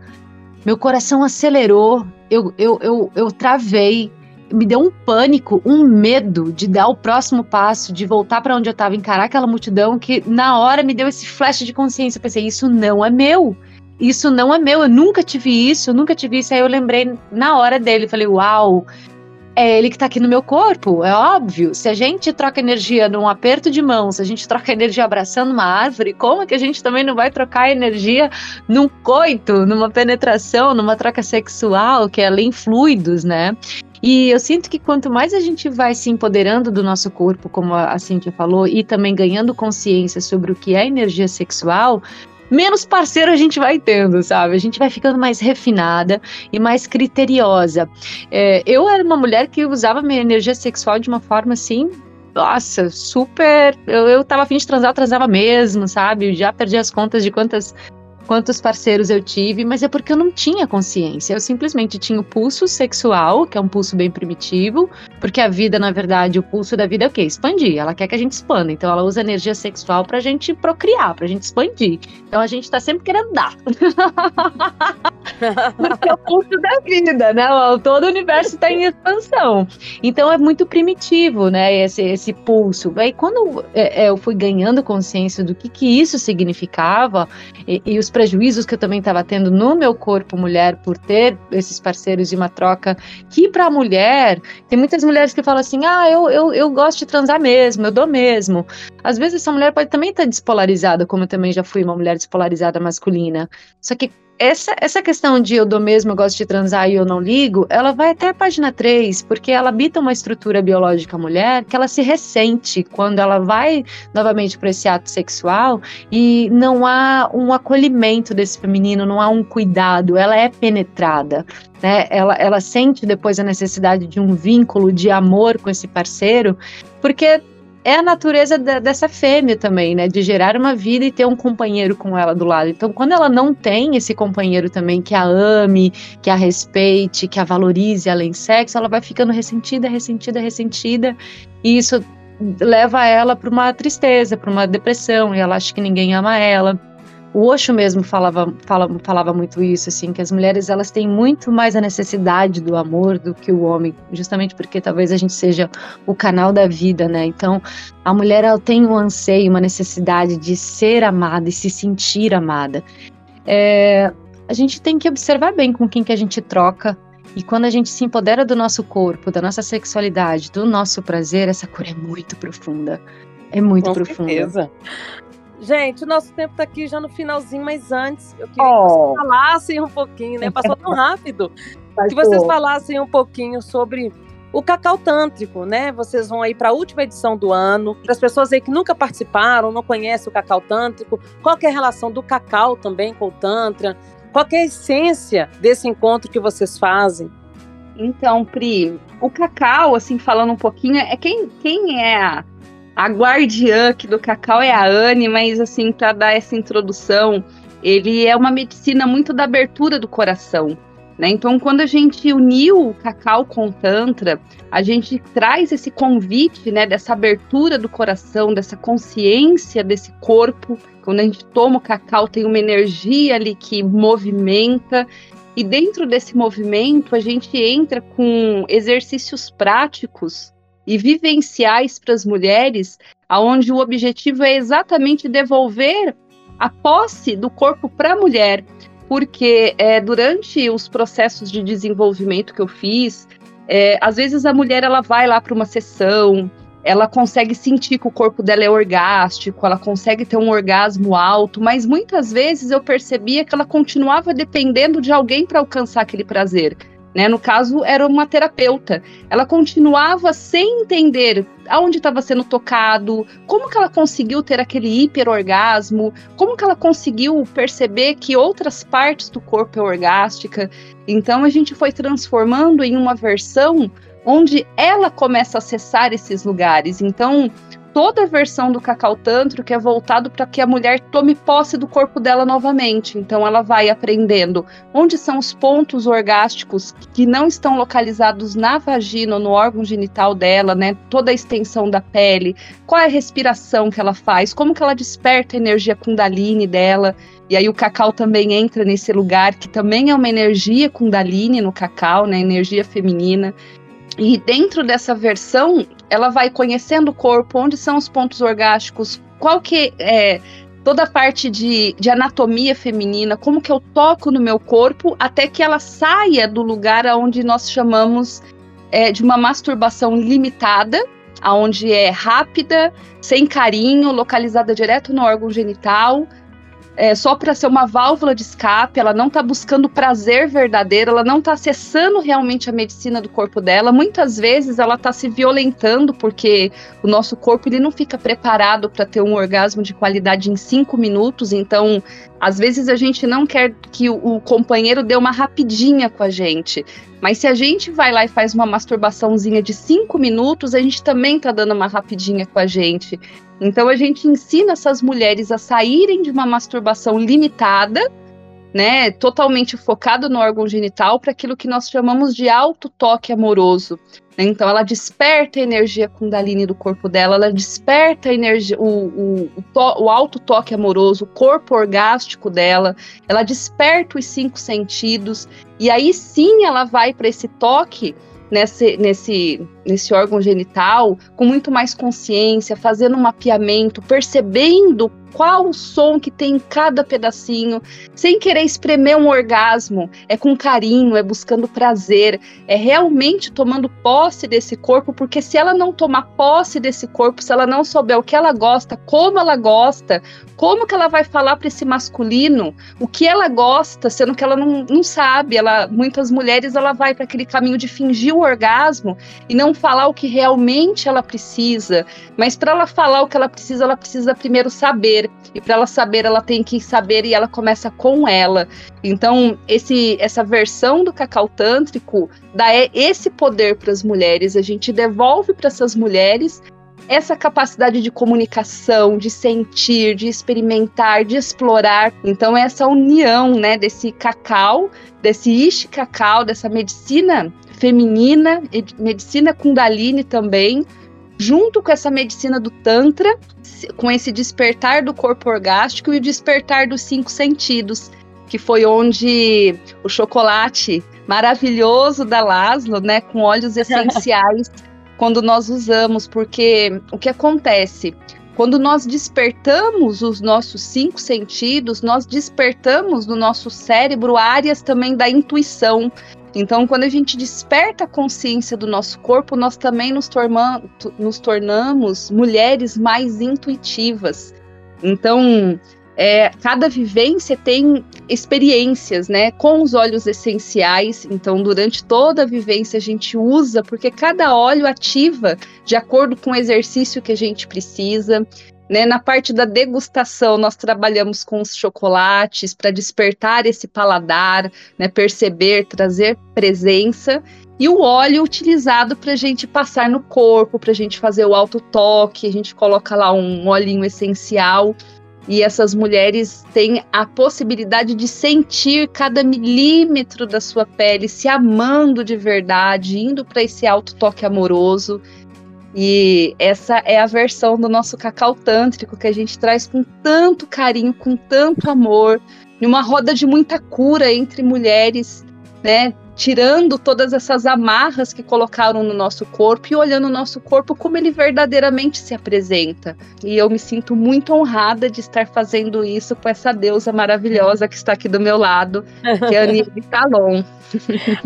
meu coração acelerou, eu, eu, eu, eu travei me deu um pânico, um medo de dar o próximo passo, de voltar para onde eu estava, encarar aquela multidão, que na hora me deu esse flash de consciência. Eu pensei, isso não é meu. Isso não é meu, eu nunca tive isso, eu nunca tive isso. Aí eu lembrei na hora dele, falei, uau, é ele que está aqui no meu corpo, é óbvio. Se a gente troca energia num aperto de mão, se a gente troca energia abraçando uma árvore, como é que a gente também não vai trocar energia num coito, numa penetração, numa troca sexual, que é além fluidos, né? E eu sinto que quanto mais a gente vai se empoderando do nosso corpo, como a Cintia falou, e também ganhando consciência sobre o que é energia sexual, menos parceiro a gente vai tendo, sabe? A gente vai ficando mais refinada e mais criteriosa. É, eu era uma mulher que usava minha energia sexual de uma forma assim. Nossa, super. Eu, eu tava afim de transar, eu transava mesmo, sabe? já perdi as contas de quantas quantos parceiros eu tive, mas é porque eu não tinha consciência. Eu simplesmente tinha o pulso sexual, que é um pulso bem primitivo, porque a vida, na verdade, o pulso da vida é o quê? Expandir. Ela quer que a gente expanda. Então ela usa energia sexual pra gente procriar, pra gente expandir. Então a gente tá sempre querendo dar. porque é o pulso da vida, né? Todo o universo tá em expansão. Então é muito primitivo, né? Esse, esse pulso. Aí quando é, é, eu fui ganhando consciência do que, que isso significava e, e os prejuízos que eu também estava tendo no meu corpo mulher por ter esses parceiros de uma troca que para a mulher, tem muitas mulheres que falam assim: ah, eu, eu, eu gosto de transar mesmo, eu dou mesmo. Às vezes essa mulher pode também estar tá despolarizada, como eu também já fui uma mulher despolarizada masculina. Só que essa, essa questão de eu dou mesmo, eu gosto de transar e eu não ligo, ela vai até a página 3, porque ela habita uma estrutura biológica mulher que ela se ressente quando ela vai novamente para esse ato sexual e não há um acolhimento desse feminino, não há um cuidado, ela é penetrada. Né? Ela, ela sente depois a necessidade de um vínculo de amor com esse parceiro, porque é a natureza da, dessa fêmea também, né? De gerar uma vida e ter um companheiro com ela do lado. Então, quando ela não tem esse companheiro também que a ame, que a respeite, que a valorize além do sexo, ela vai ficando ressentida, ressentida, ressentida. E isso leva ela para uma tristeza, para uma depressão, e ela acha que ninguém ama ela. O Osho mesmo falava, falava, falava muito isso, assim, que as mulheres elas têm muito mais a necessidade do amor do que o homem, justamente porque talvez a gente seja o canal da vida, né? Então, a mulher ela tem um anseio, uma necessidade de ser amada e se sentir amada. É, a gente tem que observar bem com quem que a gente troca, e quando a gente se empodera do nosso corpo, da nossa sexualidade, do nosso prazer, essa cor é muito profunda. É muito Com profunda. Certeza. Gente, o nosso tempo está aqui já no finalzinho, mas antes eu queria oh. que vocês falassem um pouquinho, né? Passou tão rápido. que vocês falassem um pouquinho sobre o cacau tântrico, né? Vocês vão aí para a última edição do ano. Para as pessoas aí que nunca participaram, não conhecem o cacau tântrico, qual é a relação do cacau também com o tantra? Qual é a essência desse encontro que vocês fazem? Então, Pri, o cacau, assim, falando um pouquinho, é quem, quem é a, a guardiã aqui do cacau é a Anne, mas assim, para dar essa introdução, ele é uma medicina muito da abertura do coração. Né? Então, quando a gente uniu o cacau com o Tantra, a gente traz esse convite né, dessa abertura do coração, dessa consciência desse corpo. Quando a gente toma o cacau, tem uma energia ali que movimenta. E dentro desse movimento, a gente entra com exercícios práticos e vivenciais para as mulheres, aonde o objetivo é exatamente devolver a posse do corpo para a mulher, porque é, durante os processos de desenvolvimento que eu fiz, é, às vezes a mulher ela vai lá para uma sessão, ela consegue sentir que o corpo dela é orgástico, ela consegue ter um orgasmo alto, mas muitas vezes eu percebia que ela continuava dependendo de alguém para alcançar aquele prazer. Né? No caso, era uma terapeuta. Ela continuava sem entender aonde estava sendo tocado, como que ela conseguiu ter aquele hiperorgasmo, como que ela conseguiu perceber que outras partes do corpo é orgástica. Então a gente foi transformando em uma versão onde ela começa a acessar esses lugares. Então, toda a versão do cacau tântrico é voltado para que a mulher tome posse do corpo dela novamente. Então ela vai aprendendo onde são os pontos orgásticos que não estão localizados na vagina ou no órgão genital dela, né? Toda a extensão da pele, qual é a respiração que ela faz, como que ela desperta a energia kundalini dela. E aí o cacau também entra nesse lugar que também é uma energia kundalini no cacau, né? Energia feminina. E dentro dessa versão, ela vai conhecendo o corpo, onde são os pontos orgásticos, qual que é toda a parte de, de anatomia feminina, como que eu toco no meu corpo, até que ela saia do lugar onde nós chamamos é, de uma masturbação limitada, aonde é rápida, sem carinho, localizada direto no órgão genital, é, só para ser uma válvula de escape, ela não está buscando prazer verdadeiro, ela não está acessando realmente a medicina do corpo dela. Muitas vezes ela está se violentando porque o nosso corpo ele não fica preparado para ter um orgasmo de qualidade em cinco minutos. Então, às vezes a gente não quer que o, o companheiro dê uma rapidinha com a gente. Mas se a gente vai lá e faz uma masturbaçãozinha de cinco minutos, a gente também está dando uma rapidinha com a gente. Então a gente ensina essas mulheres a saírem de uma masturbação limitada, né, totalmente focado no órgão genital para aquilo que nós chamamos de alto toque amoroso. Então ela desperta a energia kundalini do corpo dela, ela desperta a energia, o, o, o, to, o alto toque amoroso, o corpo orgástico dela, ela desperta os cinco sentidos e aí sim ela vai para esse toque nesse, nesse, nesse órgão genital com muito mais consciência, fazendo um mapeamento, percebendo qual o som que tem em cada pedacinho, sem querer espremer um orgasmo, é com carinho, é buscando prazer, é realmente tomando posse desse corpo, porque se ela não tomar posse desse corpo, se ela não souber o que ela gosta, como ela gosta, como que ela vai falar para esse masculino o que ela gosta, sendo que ela não, não sabe, ela muitas mulheres ela vai para aquele caminho de fingir o orgasmo e não falar o que realmente ela precisa, mas para ela falar o que ela precisa, ela precisa primeiro saber saber. E para ela saber, ela tem que saber e ela começa com ela. Então, esse, essa versão do cacau tântrico dá esse poder para as mulheres. A gente devolve para essas mulheres essa capacidade de comunicação, de sentir, de experimentar, de explorar. Então, essa união, né, desse cacau, desse ishi cacau, dessa medicina feminina, medicina kundalini também, junto com essa medicina do Tantra, com esse despertar do corpo orgástico e o despertar dos cinco sentidos, que foi onde o chocolate maravilhoso da Laszlo, né, com óleos essenciais, quando nós usamos, porque o que acontece? Quando nós despertamos os nossos cinco sentidos, nós despertamos no nosso cérebro áreas também da intuição. Então, quando a gente desperta a consciência do nosso corpo, nós também nos, torma, nos tornamos mulheres mais intuitivas. Então, é, cada vivência tem experiências, né, com os óleos essenciais. Então, durante toda a vivência a gente usa, porque cada óleo ativa de acordo com o exercício que a gente precisa. Né, na parte da degustação, nós trabalhamos com os chocolates para despertar esse paladar, né, perceber, trazer presença. E o óleo utilizado para a gente passar no corpo, para a gente fazer o alto toque, a gente coloca lá um olhinho essencial e essas mulheres têm a possibilidade de sentir cada milímetro da sua pele, se amando de verdade, indo para esse alto toque amoroso. E essa é a versão do nosso cacau tântrico que a gente traz com tanto carinho, com tanto amor, numa roda de muita cura entre mulheres, né? tirando todas essas amarras que colocaram no nosso corpo e olhando o nosso corpo como ele verdadeiramente se apresenta. E eu me sinto muito honrada de estar fazendo isso com essa deusa maravilhosa que está aqui do meu lado, que é a Aníbal Talon.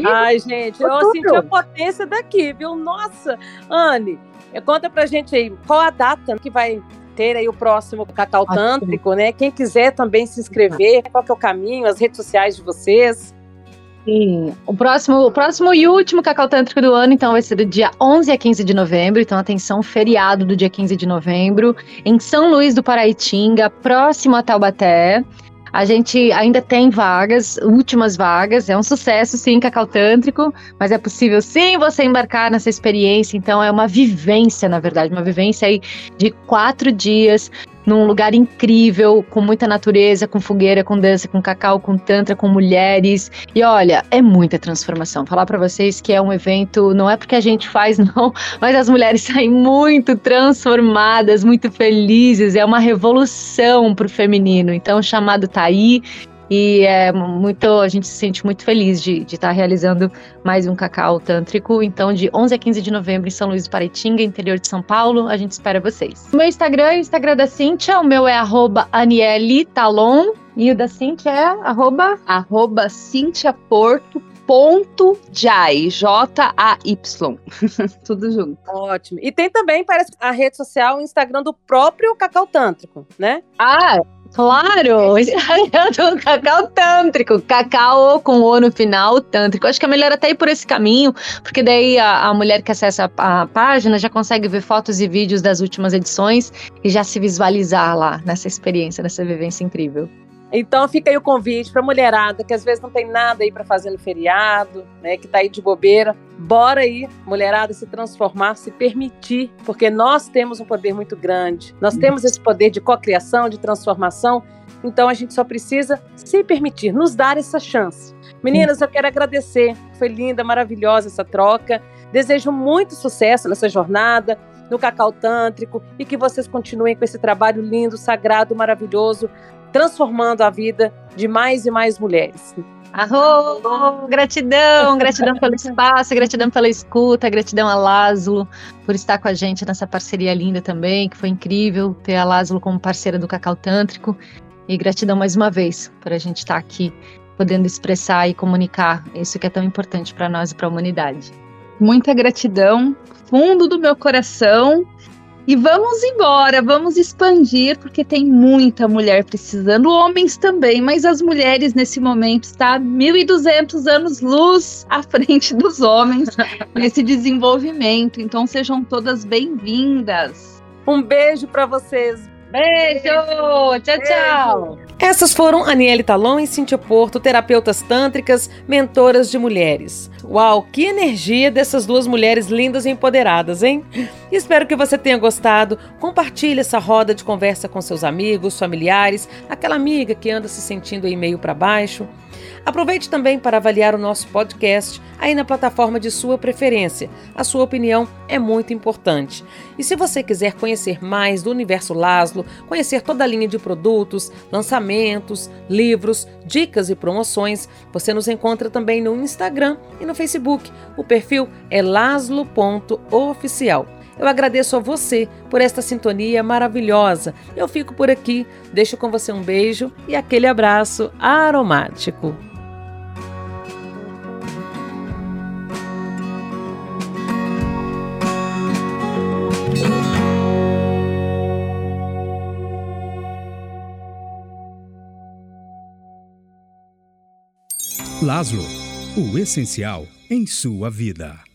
Ai, gente, eu senti a potência daqui, viu? Nossa, Anne, conta pra gente aí, qual a data que vai ter aí o próximo Cacau Tântrico, né? Quem quiser também se inscrever, qual que é o caminho, as redes sociais de vocês? Sim. O próximo, o próximo e último Cacau Tântrico do ano, então, vai ser do dia 11 a 15 de novembro. Então, atenção, feriado do dia 15 de novembro, em São Luís do Paraitinga, próximo a Taubaté. A gente ainda tem vagas, últimas vagas. É um sucesso, sim, Cacau Tântrico, mas é possível, sim, você embarcar nessa experiência. Então, é uma vivência, na verdade, uma vivência aí de quatro dias num lugar incrível, com muita natureza, com fogueira, com dança, com cacau, com tantra, com mulheres. E olha, é muita transformação. Falar para vocês que é um evento, não é porque a gente faz, não, mas as mulheres saem muito transformadas, muito felizes. É uma revolução pro feminino. Então, o chamado tá aí. E é muito, a gente se sente muito feliz de estar tá realizando mais um cacau tântrico. Então, de 11 a 15 de novembro em São Luís do Paraitinga, interior de São Paulo, a gente espera vocês. O meu Instagram é o Instagram da Cíntia, o meu é arroba Talon. E o da Cíntia é arroba, arroba Cíntia Porto ponto Jai, J-A-Y. Tudo junto. Ótimo. E tem também, parece, a rede social, o Instagram do próprio Cacau Tântrico, né? Ah, Claro, do cacau tântrico, cacau com o no final, tântrico. Acho que é melhor até ir por esse caminho, porque daí a, a mulher que acessa a, a, página já consegue ver fotos e vídeos das últimas edições e já se visualizar lá nessa experiência, nessa vivência incrível. Então fica aí o convite para mulherada que às vezes não tem nada aí para fazer no feriado, né, que tá aí de bobeira. Bora aí, mulherada, se transformar, se permitir, porque nós temos um poder muito grande. Nós temos esse poder de cocriação, de transformação. Então a gente só precisa se permitir, nos dar essa chance. Meninas, eu quero agradecer. Foi linda, maravilhosa essa troca. Desejo muito sucesso nessa jornada, no Cacau Tântrico e que vocês continuem com esse trabalho lindo, sagrado, maravilhoso, transformando a vida de mais e mais mulheres. Arro! Gratidão, gratidão pelo espaço, gratidão pela escuta, gratidão a Lázaro por estar com a gente nessa parceria linda também, que foi incrível ter a Lázaro como parceira do Cacau Tântrico. E gratidão mais uma vez por a gente estar aqui podendo expressar e comunicar isso que é tão importante para nós e para a humanidade. Muita gratidão, fundo do meu coração e vamos embora, vamos expandir, porque tem muita mulher precisando, homens também, mas as mulheres nesse momento está 1.200 anos luz à frente dos homens nesse desenvolvimento. Então sejam todas bem-vindas. Um beijo para vocês. Beijo! Tchau, tchau! Essas foram Aniele Talon e Cintia Porto, terapeutas tântricas, mentoras de mulheres. Uau, que energia dessas duas mulheres lindas e empoderadas, hein? Espero que você tenha gostado. Compartilhe essa roda de conversa com seus amigos, familiares, aquela amiga que anda se sentindo aí meio para baixo. Aproveite também para avaliar o nosso podcast aí na plataforma de sua preferência. A sua opinião é muito importante. E se você quiser conhecer mais do Universo Laszlo, conhecer toda a linha de produtos, lançamentos, livros, dicas e promoções, você nos encontra também no Instagram e no Facebook. O perfil é laslo.oficial. Eu agradeço a você por esta sintonia maravilhosa. Eu fico por aqui, deixo com você um beijo e aquele abraço aromático. Laszlo, o essencial em sua vida.